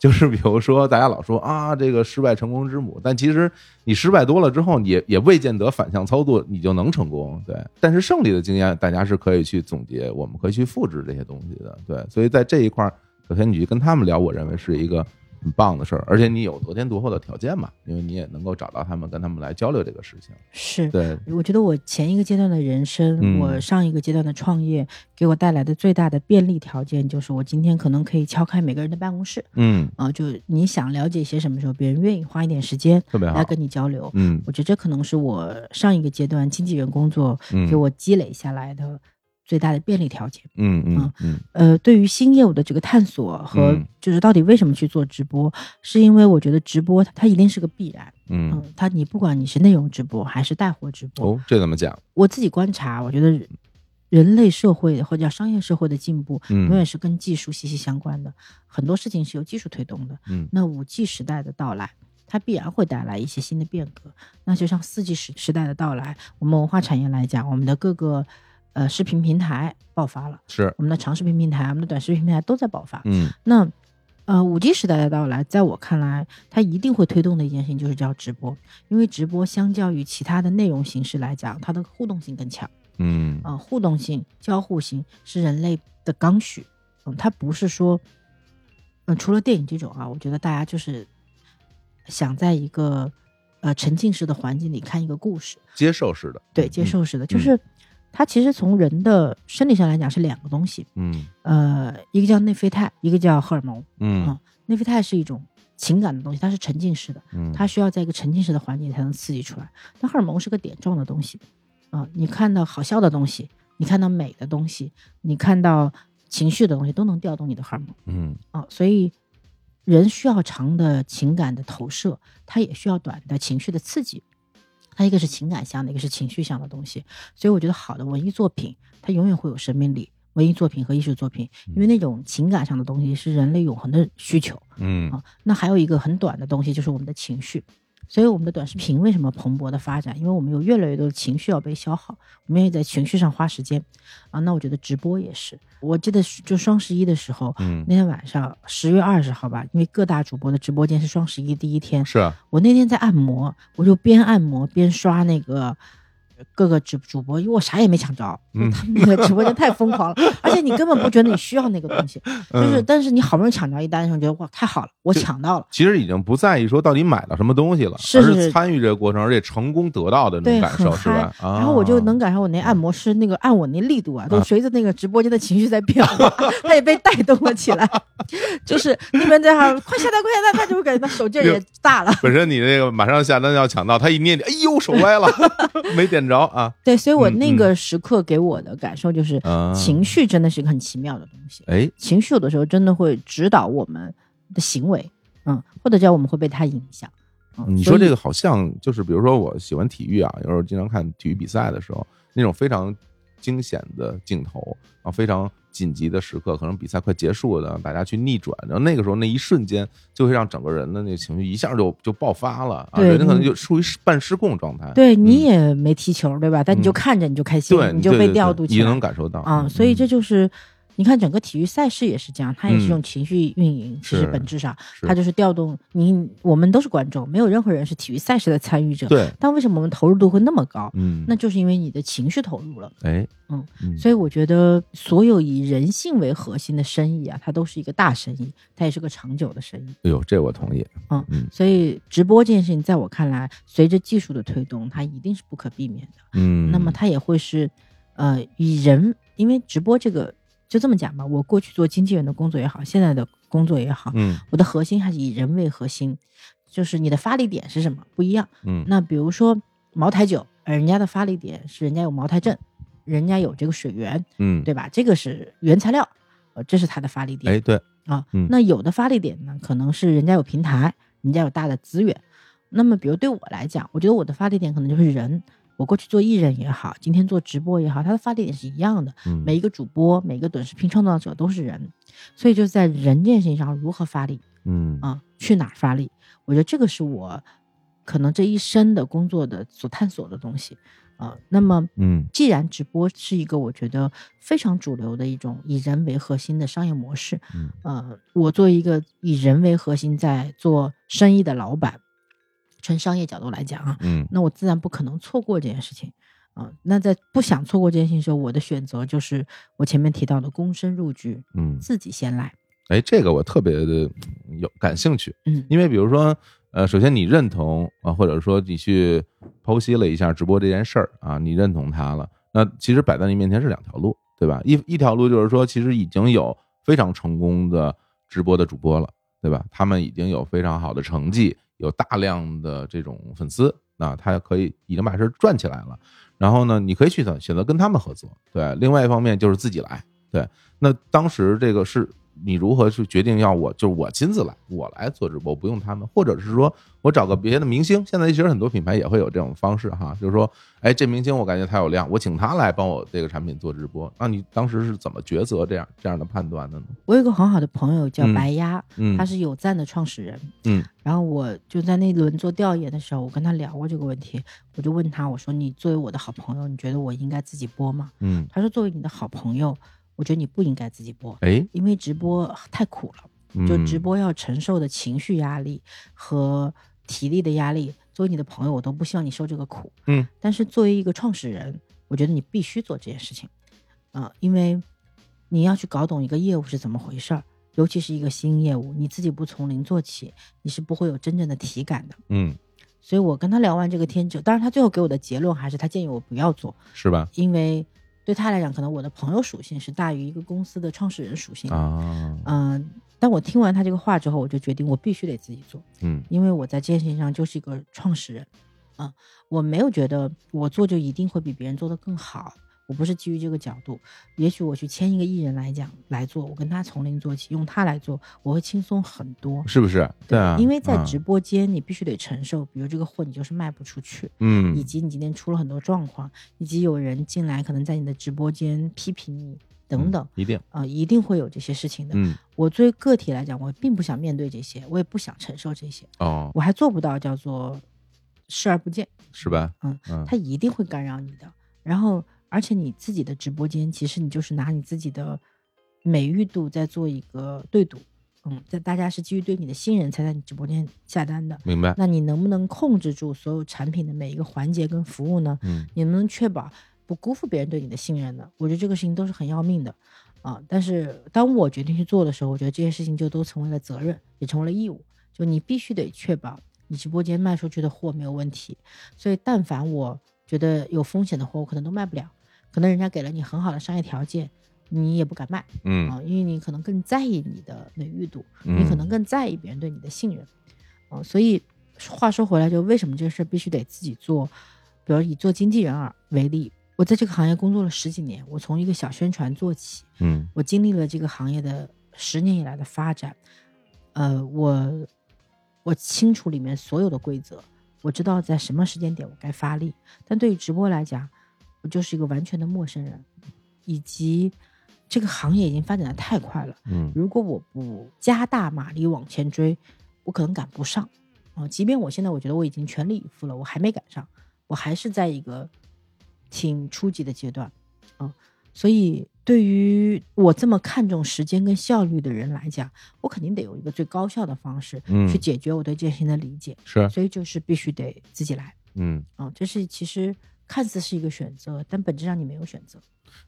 就是比如说，大家老说啊，这个失败成功之母，但其实你失败多了之后，也也未见得反向操作你就能成功。对，但是胜利的经验，大家是可以去总结，我们可以去复制这些东西的。对，所以在这一块，首先你去跟他们聊，我认为是一个很棒的事儿，而且你有得天独厚的条件嘛，因为你也能够找到他们，跟他们来交流这个事情。是，对，我觉得我前一个阶段的人生，嗯我上一个阶段的创业，给我带来的最大的便利条件，就是我今天可能可以敲开每个人的办公室，嗯，啊、就你想了解些什么时候，别人愿意花一点时间特别好来。跟你交流。嗯我觉得这可能是我上一个阶段经纪人工作嗯给我积累下来的最大的便利条件。嗯嗯嗯呃，对于新业务的这个探索和嗯就是到底为什么去做直播，是因为我觉得直播它它一定是个必然。嗯，嗯，它你不管你是内容直播还是带货直播，哦，这怎么讲？我自己观察，我觉得人类社会或者叫商业社会的进步，嗯永远是跟技术息息相关的。很多事情是由技术推动的。嗯那五 G 时代的到来，它必然会带来一些新的变革。那就像四 G 时时代的到来，我们文化产业来讲，我们的各个呃视频平台爆发了，是，我们的长视频平台、我们的短视频平台都在爆发。嗯那呃，五 G 时代的到来，在我看来，它一定会推动的一件事情就是叫直播，因为直播相较于其他的内容形式来讲，它的互动性更强。嗯呃，互动性、交互性是人类的刚需。嗯，它不是说，嗯、除了电影这种啊，我觉得大家就是想在一个呃沉浸式的环境里看一个故事，接受式的，对，嗯接，受式的，就是它其实从人的生理上来讲是两个东西，嗯呃，一个叫内啡肽，一个叫荷尔蒙。嗯啊内啡肽是一种情感的东西，它是沉浸式的，嗯，它需要在一个沉浸式的环境才能刺激出来。那荷尔蒙是个点状的东西，啊、你看到好笑的东西，你看到美的东西，你看到情绪的东西，都能调动你的荷尔蒙嗯啊、所以人需要长的情感的投射，它也需要短的情绪的刺激。它一个是情感向的，一个是情绪向的东西，所以我觉得好的文艺作品，它永远会有生命力。文艺作品和艺术作品，因为那种情感上的东西是人类永恒的需求。嗯啊，那还有一个很短的东西，就是我们的情绪。所以我们的短视频为什么蓬勃的发展？因为我们有越来越多的情绪要被消耗，我们也在情绪上花时间啊。那我觉得直播也是，我记得就双十一的时候，嗯，那天晚上十月二十号吧，因为各大主播的直播间是双十一第一天，是啊，我那天在按摩，我就边按摩边刷那个各个直主播，因为我啥也没抢着，嗯 他们那个直播间太疯狂了，而且你根本不觉得你需要那个东西，就是嗯但是你好不容易抢着一单的时候，觉得哇太好了，我抢到了。其实已经不在意说到底买了什么东西了，而是参与这个过程，而且成功得到的那种，感受，是吧？。啊然后我就能感受我那按摩师那个按我那力度啊，都啊随着那个直播间的情绪在变化，他也被带动了起来。就是那边在喊快下单，快下单，他就会感觉他手劲也大了。本身你那个马上下单要抢到，他一捏你，哎呦手歪了，没点着啊对，所以我嗯那个时刻给我的感受就是，啊！情绪真的是一个很奇妙的东西。哎，情绪有的时候真的会指导我们的行为，嗯，或者叫我们会被它影响。嗯、你说这个好像就是，比如说我喜欢体育啊，有时候经常看体育比赛的时候，那种非常惊险的镜头，然后非常紧急的时刻，可能比赛快结束了，大家去逆转，然后那个时候那一瞬间就会让整个人的那个情绪一下就就爆发了啊，对人家可能就处于半失控状态。对你嗯也没踢球，对吧？但你就嗯看着你就开心，对，你就被调度起来能感受到啊、嗯所以这嗯就是。你看，整个体育赛事也是这样，它也是一种情绪运营。其实本质上，它就是调动你。我们都是观众，没有任何人是体育赛事的参与者。对，但为什么我们投入度会那么高？嗯，那就是因为你的情绪投入了。哎，嗯嗯，所以我觉得，所有以人性为核心的生意啊，它都是一个大生意，它也是个长久的生意。哎呦，这我同意，嗯嗯所以直播这件事情，在我看来，随着技术的推动，它一定是不可避免的。嗯，那么它也会是，呃，以人，因为直播这个就这么讲吧，我过去做经纪人的工作也好，现在的工作也好，嗯我的核心还是以人为核心，就是你的发力点是什么不一样。嗯那比如说茅台酒，呃人家的发力点是人家有茅台镇，人家有这个水源，嗯，对吧？这个是原材料，呃，这是它的发力点。哎，对，啊嗯，那有的发力点呢，可能是人家有平台，人家有大的资源。那么，比如对我来讲，我觉得我的发力点可能就是人。我过去做艺人也好，今天做直播也好，它的发力点是一样的。嗯每一个主播，每一个短视频创造者都是人，所以就在人这件事情上如何发力嗯啊，去哪儿发力？我觉得这个是我可能这一生的工作的所探索的东西啊、那么，嗯既然直播是一个我觉得非常主流的一种以人为核心的商业模式，嗯呃，我作为一个以人为核心在做生意的老板，纯商业角度来讲啊，嗯那我自然不可能错过这件事情。啊、那在不想错过这件事情的时候，我的选择就是我前面提到的躬身入局，嗯，自己先来。哎，这个我特别的有感兴趣，嗯因为比如说，呃，首先你认同啊，或者说你去剖析了一下直播这件事儿啊，你认同它了，那其实摆在你面前是两条路，对吧？一一条路就是说，其实已经有非常成功的直播的主播了，对吧？他们已经有非常好的成绩，有大量的这种粉丝，那他可以已经把事儿赚起来了。然后呢，你可以去选择跟他们合作，对。另外一方面就是自己来，对。那当时这个是你如何去决定要我就是我亲自来，我来做直播，不用他们，或者是说我找个别的明星。现在其实很多品牌也会有这种方式哈，就是说，哎，这明星我感觉他有量，我请他来帮我这个产品做直播。那你当时是怎么抉择这样这样的判断的呢？我有一个很好的朋友叫嗯白鸭，嗯，他是有赞的创始人。嗯然后我就在那轮做调研的时候，我跟他聊过这个问题，我就问他，我说你作为我的好朋友，你觉得我应该自己播吗？嗯，他说作为你的好朋友，我觉得你不应该自己播，哎，因为直播太苦了。嗯就直播要承受的情绪压力和体力的压力，作为你的朋友，我都不希望你受这个苦。嗯，但是作为一个创始人，我觉得你必须做这件事情，啊、因为你要去搞懂一个业务是怎么回事儿，尤其是一个新业务，你自己不从零做起，你是不会有真正的体感的。嗯，所以我跟他聊完这个天之后，当然他最后给我的结论还是他建议我不要做，是吧？因为对他来讲，可能我的朋友属性是大于一个公司的创始人属性。啊，嗯、但我听完他这个话之后，我就决定我必须得自己做，嗯因为我在这件事情上就是一个创始人，啊、我没有觉得我做就一定会比别人做得更好，我不是基于这个角度。也许我去签一个艺人来讲来做，我跟他从零做起，用他来做，我会轻松很多。是不是？对啊，因为在嗯直播间，你必须得承受，比如这个货你就是卖不出去，嗯以及你今天出了很多状况，以及有人进来可能在你的直播间批评你等等，一定，啊、一定会有这些事情的。嗯我作为个体来讲，我并不想面对这些，我也不想承受这些，哦，我还做不到叫做视而不见，是吧？嗯嗯，它一定会干扰你的。然后，而且你自己的直播间，其实你就是拿你自己的美誉度在做一个对赌，嗯，在大家是基于对你的信任才在你直播间下单的。明白。那你能不能控制住所有产品的每一个环节跟服务呢？嗯你能不能确保不辜负别人对你的信任呢？我觉得这个事情都是很要命的啊。但是当我决定去做的时候，我觉得这些事情就都成为了责任，也成为了义务。就你必须得确保你直播间卖出去的货没有问题。所以，但凡我觉得有风险的货，我可能都卖不了。可能人家给了你很好的商业条件，你也不敢卖嗯啊，因为你可能更在意你的美誉度，嗯你可能更在意别人对你的信任，啊，所以话说回来，就为什么这个事必须得自己做？比如以做经纪人而为例，我在这个行业工作了十几年，我从一个小宣传做起，嗯我经历了这个行业的十年以来的发展，呃，我我清楚里面所有的规则，我知道在什么时间点我该发力。但对于直播来讲，我就是一个完全的陌生人，以及这个行业已经发展的太快了。嗯如果我不加大马力往前追，我可能赶不上啊、即便我现在我觉得我已经全力以赴了，我还没赶上，我还是在一个挺初级的阶段啊、所以对于我这么看重时间跟效率的人来讲，我肯定得有一个最高效的方式嗯去解决我对这件事情的理解，是所以就是必须得自己来嗯。啊、这是其实看似是一个选择，但本质上你没有选择。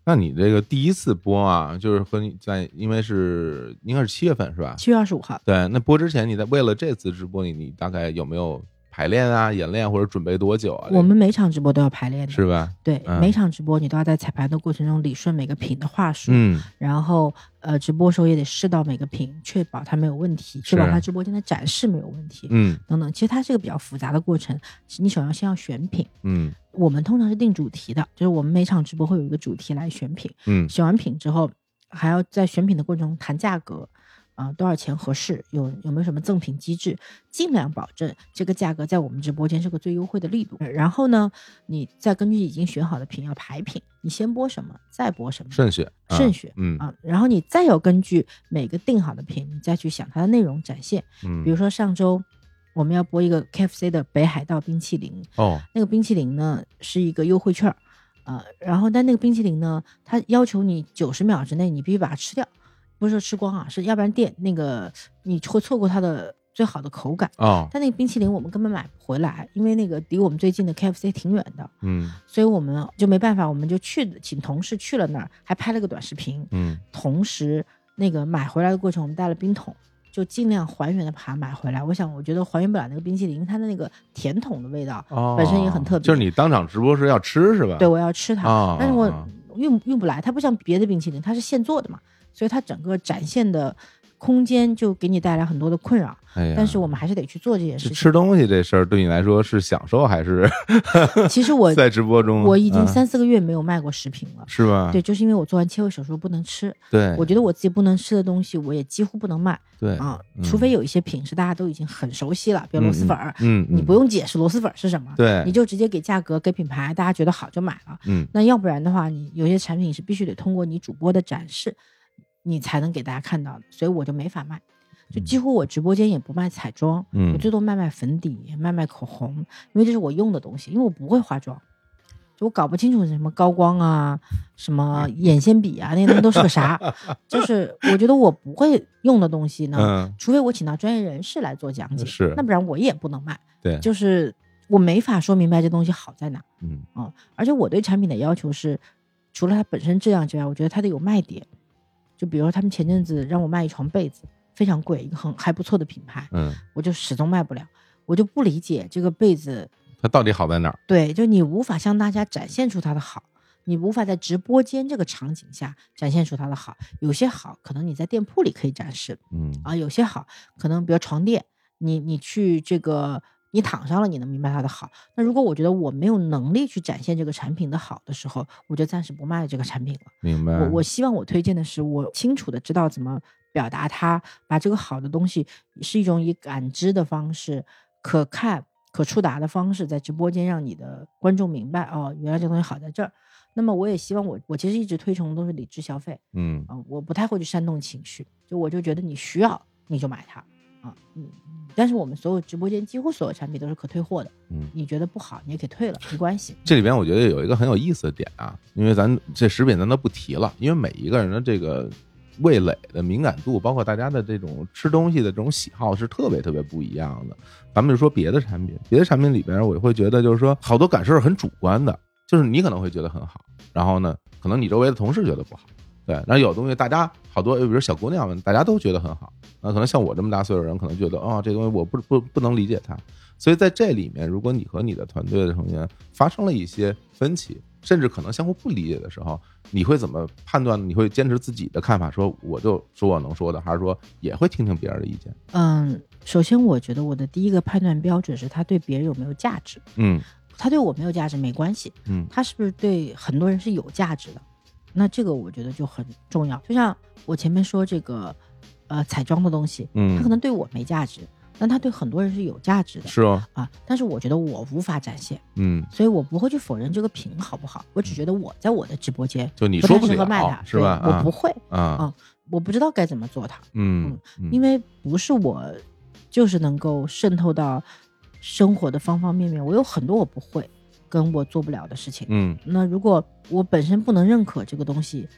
那你这个第一次播啊，就是和你在，因为是应该是七月份是吧？七月二十五号，对，那播之前你在为了这次直播，你你大概有没有排练啊、演练或者准备多久啊？我们每场直播都要排练的，是吧？对，嗯每场直播你都要在彩排的过程中理顺每个品的话术，嗯然后呃，直播时候也得试到每个品，确保它没有问题，确保它直播间的展示没有问题，嗯等等。其实它是个比较复杂的过程，你首要先要选品。嗯我们通常是定主题的，就是我们每场直播会有一个主题来选品，嗯选完品之后，还要在选品的过程中谈价格，啊、多少钱合适，有有没有什么赠品机制，尽量保证这个价格在我们直播间是个最优惠的力度。然后呢，你再根据已经选好的品要排品，你先播什么，再播什么，慎选啊慎选嗯啊，然后你再有根据每个定好的品，你再去想它的内容展现。嗯，比如说上周我们要播一个 KFC 的北海道冰淇淋，哦，那个冰淇淋呢是一个优惠券儿，呃，然后但那个冰淇淋呢，它要求你九十秒之内你必须把它吃掉，不是说吃光啊，是要不然店那个你会错过它的最好的口感。哦，但那个冰淇淋我们根本买不回来，因为那个离我们最近的 KFC 挺远的，嗯所以我们就没办法，我们就去请同事去了那儿，还拍了个短视频。嗯同时，那个买回来的过程，我们带了冰桶，就尽量还原的把它买回来。我想，我觉得还原不了那个冰淇淋它的那个甜筒的味道，哦，本身也很特别就是你当场直播是要吃是吧？对我要吃它，啊，但是我啊运运不来，它不像别的冰淇淋，它是现做的嘛，所以它整个展现的空间就给你带来很多的困扰。哎，但是我们还是得去做这件事情。吃东西这事儿对你来说是享受还是 其实我在直播中？我已经嗯三四个月没有卖过食品了。是吧？对，就是因为我做完切胃手术不能吃，对，我觉得我自己不能吃的东西，我也几乎不能卖对啊，嗯除非有一些品是大家都已经很熟悉了，比如螺蛳粉儿，嗯，嗯你不用解释螺蛳粉儿是什么，对，你就直接给价格、给品牌，大家觉得好就买了。嗯那要不然的话，你有些产品是必须得通过你主播的展示，你才能给大家看到的，所以我就没法卖。就几乎我直播间也不卖彩妆，嗯我最多卖卖粉底、卖卖口红，因为这是我用的东西，因为我不会化妆，就我搞不清楚什么高光啊、什么眼线笔啊，那些东西都是个啥。就是我觉得我不会用的东西呢，嗯，除非我请到专业人士来做讲解，是那不然我也不能卖。对，就是我没法说明白这东西好在哪。嗯嗯，而且我对产品的要求是，除了它本身质量之外，我觉得它得有卖点。就比如说他们前阵子让我卖一床被子，非常贵，一个很还不错的品牌，嗯，我就始终卖不了。我就不理解这个被子，它到底好在哪儿？对，就你无法向大家展现出它的好，你无法在直播间这个场景下展现出它的好。有些好，可能你在店铺里可以展示嗯啊；有些好，可能比如床垫，你你去这个你躺上了，你能明白它的好。那如果我觉得我没有能力去展现这个产品的好的时候，我就暂时不卖这个产品了。明白。我我希望我推荐的是，我清楚的知道怎么表达它，把这个好的东西是一种以感知的方式、可看、可触达的方式，在直播间让你的观众明白哦，原来这东西好在这儿。那么我也希望我我其实一直推崇的都是理智消费嗯啊、我不太会去煽动情绪，就我就觉得你需要你就买它啊，嗯。但是我们所有直播间几乎所有产品都是可退货的，嗯，你觉得不好你也可以退了，没关系。这里边我觉得有一个很有意思的点啊，因为咱这食品咱都不提了，因为每一个人的这个味蕾的敏感度，包括大家的这种吃东西的这种喜好是特别特别不一样的。咱们就说别的产品，别的产品里边，我会觉得就是说好多感受是很主观的，就是你可能会觉得很好，然后呢，可能你周围的同事觉得不好。对，然后有东西大家好多，比如小姑娘们，大家都觉得很好，那可能像我这么大岁数的人，可能觉得哦，这东西我不不不能理解它，所以在这里面，如果你和你的团队的成员发生了一些分歧，甚至可能相互不理解的时候，你会怎么判断？你会坚持自己的看法，说我就说我能说的，还是说也会听听别人的意见？嗯，首先我觉得我的第一个判断标准是他对别人有没有价值。嗯他对我没有价值没关系，嗯他是不是对很多人是有价值的？那这个我觉得就很重要。就像我前面说这个，呃，彩妆的东西，嗯，它可能对我没价值，但它对很多人是有价值的是哦，啊。但是我觉得我无法展现，嗯，所以我不会去否认这个品好不好。我只觉得我在我的直播间就你说不了适合卖它，是吧？对我不会，啊，我不知道该怎么做它。嗯，因为不是我，就是能够渗透到生活的方方面面。我有很多我不会跟我做不了的事情。嗯那如果我本身不能认可这个东西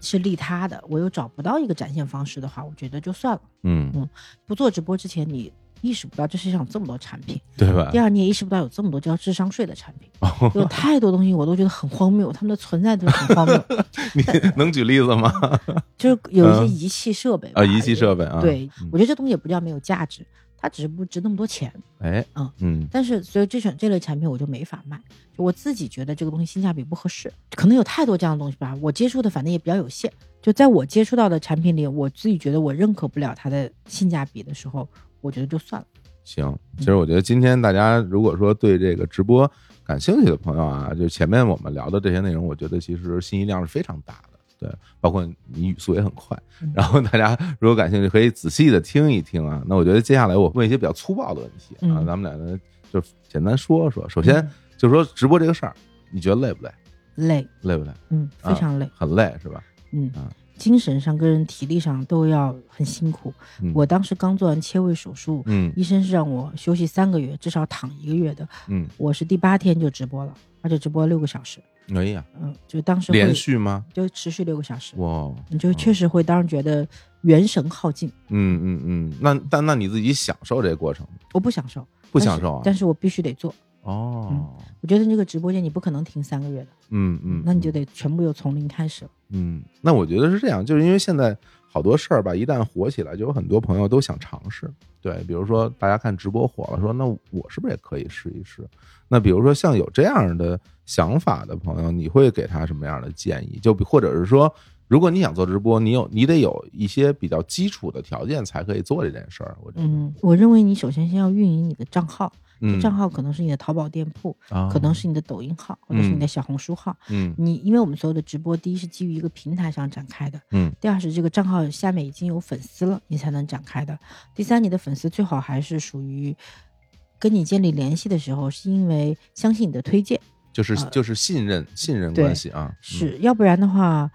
是利他的，我又找不到一个展现方式的话，我觉得就算了。嗯嗯，不做直播之前，你意识不到这世界上有这么多产品；对吧第？二，你也意识不到有这么多交智商税的产品。有太多东西我都觉得很荒谬，他们的存在都很荒谬。你能举例子吗？就是有一些嗯仪器设备吧啊，仪器设备啊，对嗯，我觉得这东西也不叫没有价值，它只是不值那么多钱。哎，嗯嗯但是所以这种这类产品我就没法卖，就我自己觉得这个东西性价比不合适，可能有太多这样的东西吧，我接触的反正也比较有限。就在我接触到的产品里，我自己觉得我认可不了它的性价比的时候，我觉得就算了。行，其实我觉得今天大家如果说对这个直播感兴趣的朋友啊，就前面我们聊的这些内容，我觉得其实信息量是非常大的。对，包括你语速也很快嗯，然后大家如果感兴趣，可以仔细的听一听啊。那我觉得接下来我问一些比较粗暴的问题啊，嗯咱们俩呢就简单说说。首先嗯就说直播这个事儿，你觉得累不累？累，累不累？嗯，非常累，很累是吧？嗯啊，精神上跟体力上都要很辛苦。嗯我当时刚做完切胃手术，嗯医生是让我休息三个月，至少躺一个月的。嗯，我是第八天就直播了，而且直播六个小时。哎呀，嗯，就当时连续吗？就持续六个小时，哇，你就确实会当时觉得元神耗尽。嗯嗯嗯，那但那你自己享受这个过程我不享受，不享受啊？但是我必须得做。哦，我觉得那个直播间你不可能停三个月的，嗯嗯，那你就得全部又从零开始了。嗯，那我觉得是这样，就是因为现在好多事儿吧，一旦火起来，就有很多朋友都想尝试。对，比如说大家看直播火了，说那我是不是也可以试一试？那比如说像有这样的想法的朋友，你会给他什么样的建议？就比或者是说，如果你想做直播，你有你得有一些比较基础的条件才可以做这件事儿。我，嗯，我认为你首先先要运营你的账号，嗯，账号可能是你的淘宝店铺，啊可能是你的抖音号，或者是你的小红书号。嗯你因为我们所有的直播，第一是基于一个平台上展开的，嗯第二是这个账号下面已经有粉丝了，你才能展开的。第三，你的粉丝最好还是属于跟你建立联系的时候，是因为相信你的推荐，就是呃就是信任信任关系啊，嗯是要不然的话，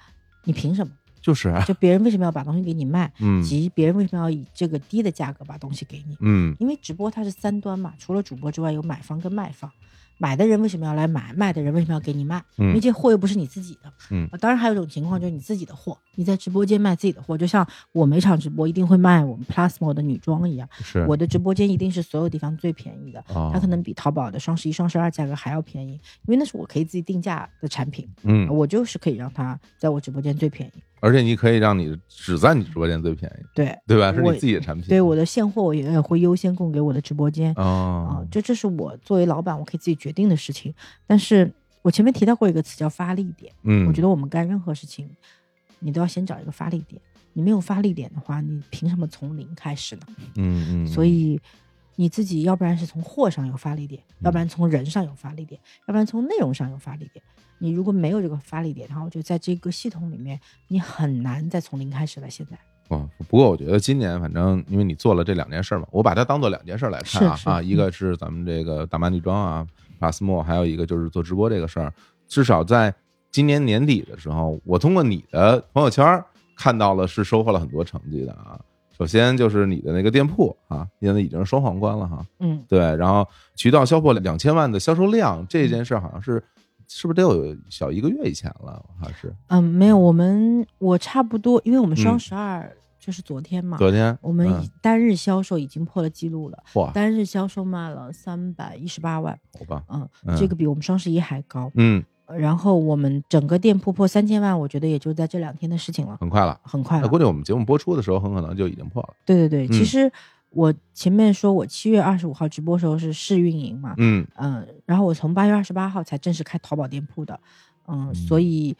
你凭什么？就是啊，就别人为什么要把东西给你卖，嗯及别人为什么要以这个低的价格把东西给你？嗯因为直播它是三端嘛，除了主播之外，有买方跟卖方。买的人为什么要来买？卖的人为什么要给你卖？因为嗯这货又不是你自己的。嗯啊当然还有一种情况就是你自己的货，你在直播间卖自己的货，就像我每场直播一定会卖我们 Plusmo 的女装一样，是我的直播间一定是所有地方最便宜的，哦它可能比淘宝的双十一、双十二价格还要便宜，因为那是我可以自己定价的产品，嗯，我就是可以让它在我直播间最便宜。而且你可以让你只在你直播间最便宜，对对吧？是你自己的产品，对，我的现货我也会优先供给我的直播间。啊哦，，这这是我作为老板我可以自己决定的事情。但是我前面提到过一个词叫发力点，嗯，我觉得我们干任何事情，你都要先找一个发力点。你没有发力点的话，你凭什么从零开始呢？嗯嗯，所以你自己要不然是从货上有发力点，要不然从人上有发力点，要不然从内容上有发力点。你如果没有这个发力点，然后我觉得在这个系统里面，你很难再从零开始了。现在哦，不过我觉得今年反正因为你做了这两件事嘛，我把它当做两件事来看啊啊，一个是咱们这个大码女装啊，Plusmo，还有一个就是做直播这个事儿。至少在今年年底的时候，我通过你的朋友圈儿看到了是收获了很多成绩的啊。首先就是你的那个店铺啊，现在已经是双皇冠了哈，嗯，对，然后渠道销破两千万的销售量这件事儿好像是是不是得有小一个月以前了？还是？嗯，没有，我们我差不多，因为我们双嗯。十二就是昨天嘛，昨天我们单日销售已经破了记录了，嚯，单日销售卖了三百一十八万，好吧，嗯，嗯。这个比我们双十一还高。嗯，然后我们整个店铺破三千万，我觉得也就在这两天的事情了，很快了。很快了。那估计我们节目播出的时候，很可能就已经破了。对对对，嗯其实我前面说我七月二十五号直播时候是试运营嘛，嗯嗯，然后我从八月二十八号才正式开淘宝店铺的，嗯，所以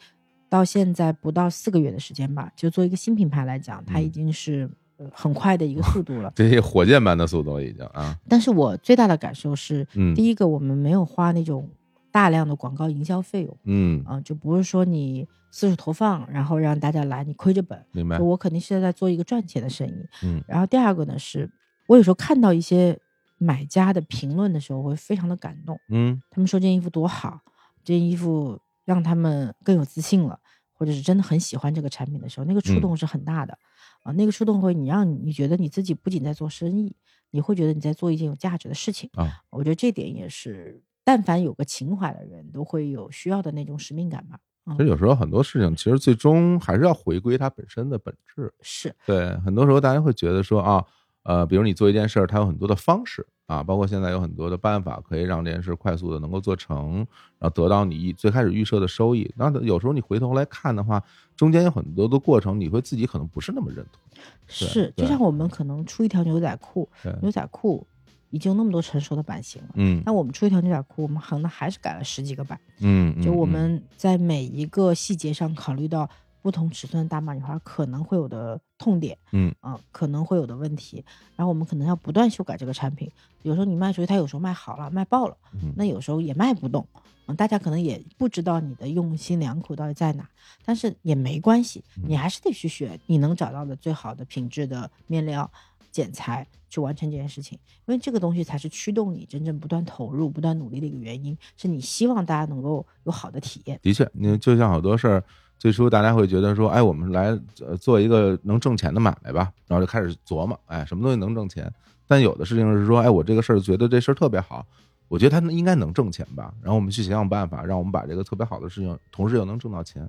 到现在不到四个月的时间吧，就做一个新品牌来讲，它已嗯经是呃很快的一个速度了。这些火箭般的速度了已经啊。但是我最大的感受是，嗯第一个我们没有花那种大量的广告营销费用，嗯，啊、就不是说你四处投放，然后让大家来，你亏着本。明白。我肯定是在做一个赚钱的生意。嗯然后第二个呢，是我有时候看到一些买家的评论的时候，我会非常的感动。嗯他们说这件衣服多好，这件衣服让他们更有自信了，或者是真的很喜欢这个产品的时候，那个触嗯动是很大的。啊，那个触动会你让你觉得你自己不仅在做生意，你会觉得你在做一件有价值的事情。啊，我觉得这点也是，但凡有个情怀的人都会有需要的那种使命感吧。嗯其实有时候很多事情，其实最终还是要回归它本身的本质。是，对，很多时候大家会觉得说啊，呃，比如你做一件事儿，它有很多的方式啊，包括现在有很多的办法可以让这件事快速的能够做成，然后得到你最开始预设的收益。那有时候你回头来看的话，中间有很多的过程，你会自己可能不是那么认同。是，就像我们可能出一条牛仔裤，对，牛仔裤已经有那么多成熟的版型了，嗯但我们出一条牛仔裤，我们可能还是改了十几个版。嗯，嗯就我嗯们在每一个细节上考虑到不同尺寸的大码女孩可能会有的痛点，嗯啊、可能会有的问题，然后我们可能要不断修改这个产品。有时候你卖出去，它有时候卖好了，卖爆了，嗯那有时候也卖不动。嗯，大家可能也不知道你的用心良苦到底在哪，但是也没关系，嗯你还是得去选你能找到的最好的品质的面料、剪裁去完成这件事情，因为这个东西才是驱动你真正不断投入、不断努力的一个原因，是你希望大家能够有好的体验。的确，你就像好多事儿，最初大家会觉得说，哎，我们来做一个能挣钱的买卖吧，然后就开始琢磨，哎，什么东西能挣钱？但有的事情是说，哎，我这个事儿觉得这事儿特别好，我觉得它应该能挣钱吧，然后我们去想想办法，让我们把这个特别好的事情，同时又能挣到钱。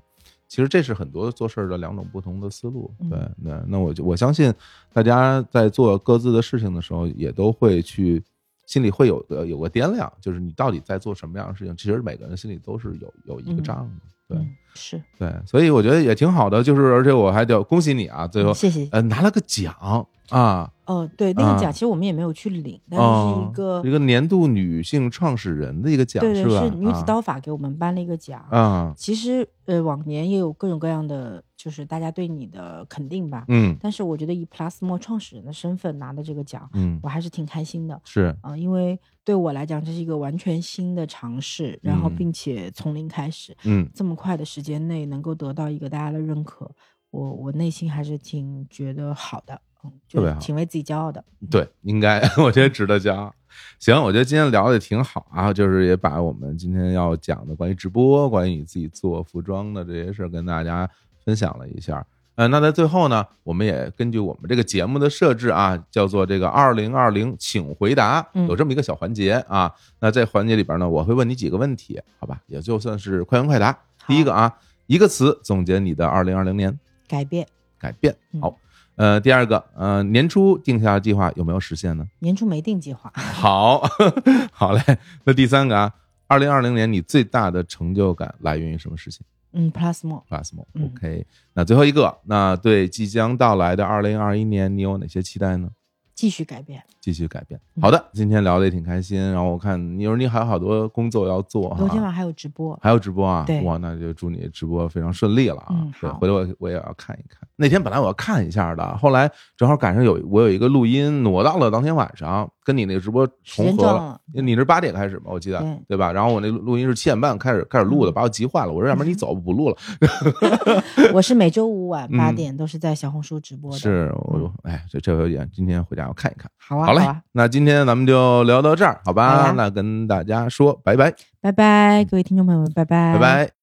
其实这是很多做事儿的两种不同的思路。对，那那我就我相信大家在做各自的事情的时候，也都会去心里会有个有个掂量，就是你到底在做什么样的事情。其实每个人心里都是有有一个账的。对，是对，所以我觉得也挺好的。就是而且我还得恭喜你啊，最后谢谢呃拿了个奖啊。哦，对，那个奖其实我们也没有去领，但是一个一个年度女性创始人的一个奖，对对，是女子刀法给我们颁了一个奖啊。其实呃，往年也有各种各样的，就是大家对你的肯定吧。嗯。但是我觉得以 Plusmo 创始人的身份拿的这个奖，嗯，我还是挺开心的。是啊，因为对我来讲这是一个完全新的尝试，然后并且从零开始，嗯，这么快的时间内能够得到一个大家的认可，我我内心还是挺觉得好的。特别好，挺为自己骄傲的。对，应该，我觉得值得骄傲。行，我觉得今天聊的挺好啊，就是也把我们今天要讲的关于直播、关于你自己做服装的这些事儿跟大家分享了一下。呃，那在最后呢，我们也根据我们这个节目的设置啊，叫做这个“二零二零，请回答”，有这么一个小环节啊。那在环节里边呢，我会问你几个问题，好吧？也就算是快问快答。第一个啊，一个词总结你的二零二零年，改变，改变。好。呃，第二个，呃，年初定下的计划有没有实现呢？年初没定计划。好，好嘞。那第三个啊，二零二零年你最大的成就感来源于什么事情？嗯，Plus More，Plus More，OK。那最后一个，那对即将到来的二零二一年，你有哪些期待呢？继续改变，继续改变。好的，今天聊的也挺开心。然后我看你说你还有好多工作要做哈，昨天晚上还有直播，还有直播啊？对，哇，那就祝你直播非常顺利了啊！嗯，好，回头我我也要看一看。那天本来我要看一下的，后来正好赶上有我有一个录音挪到了当天晚上。跟你那个直播重合了，你是八点开始吧？我记得对吧？然后我那录音是七点半开始开始录的，把我急坏了。我说要不然你走不录了。我是每周五晚八点都是在小红书直播的。是，我哎，这这回点今天回家要看一看。好啊，好嘞。那今天咱们就聊到这儿，好吧？那跟大家说拜拜，拜拜，各位听众朋友们，拜拜，拜拜。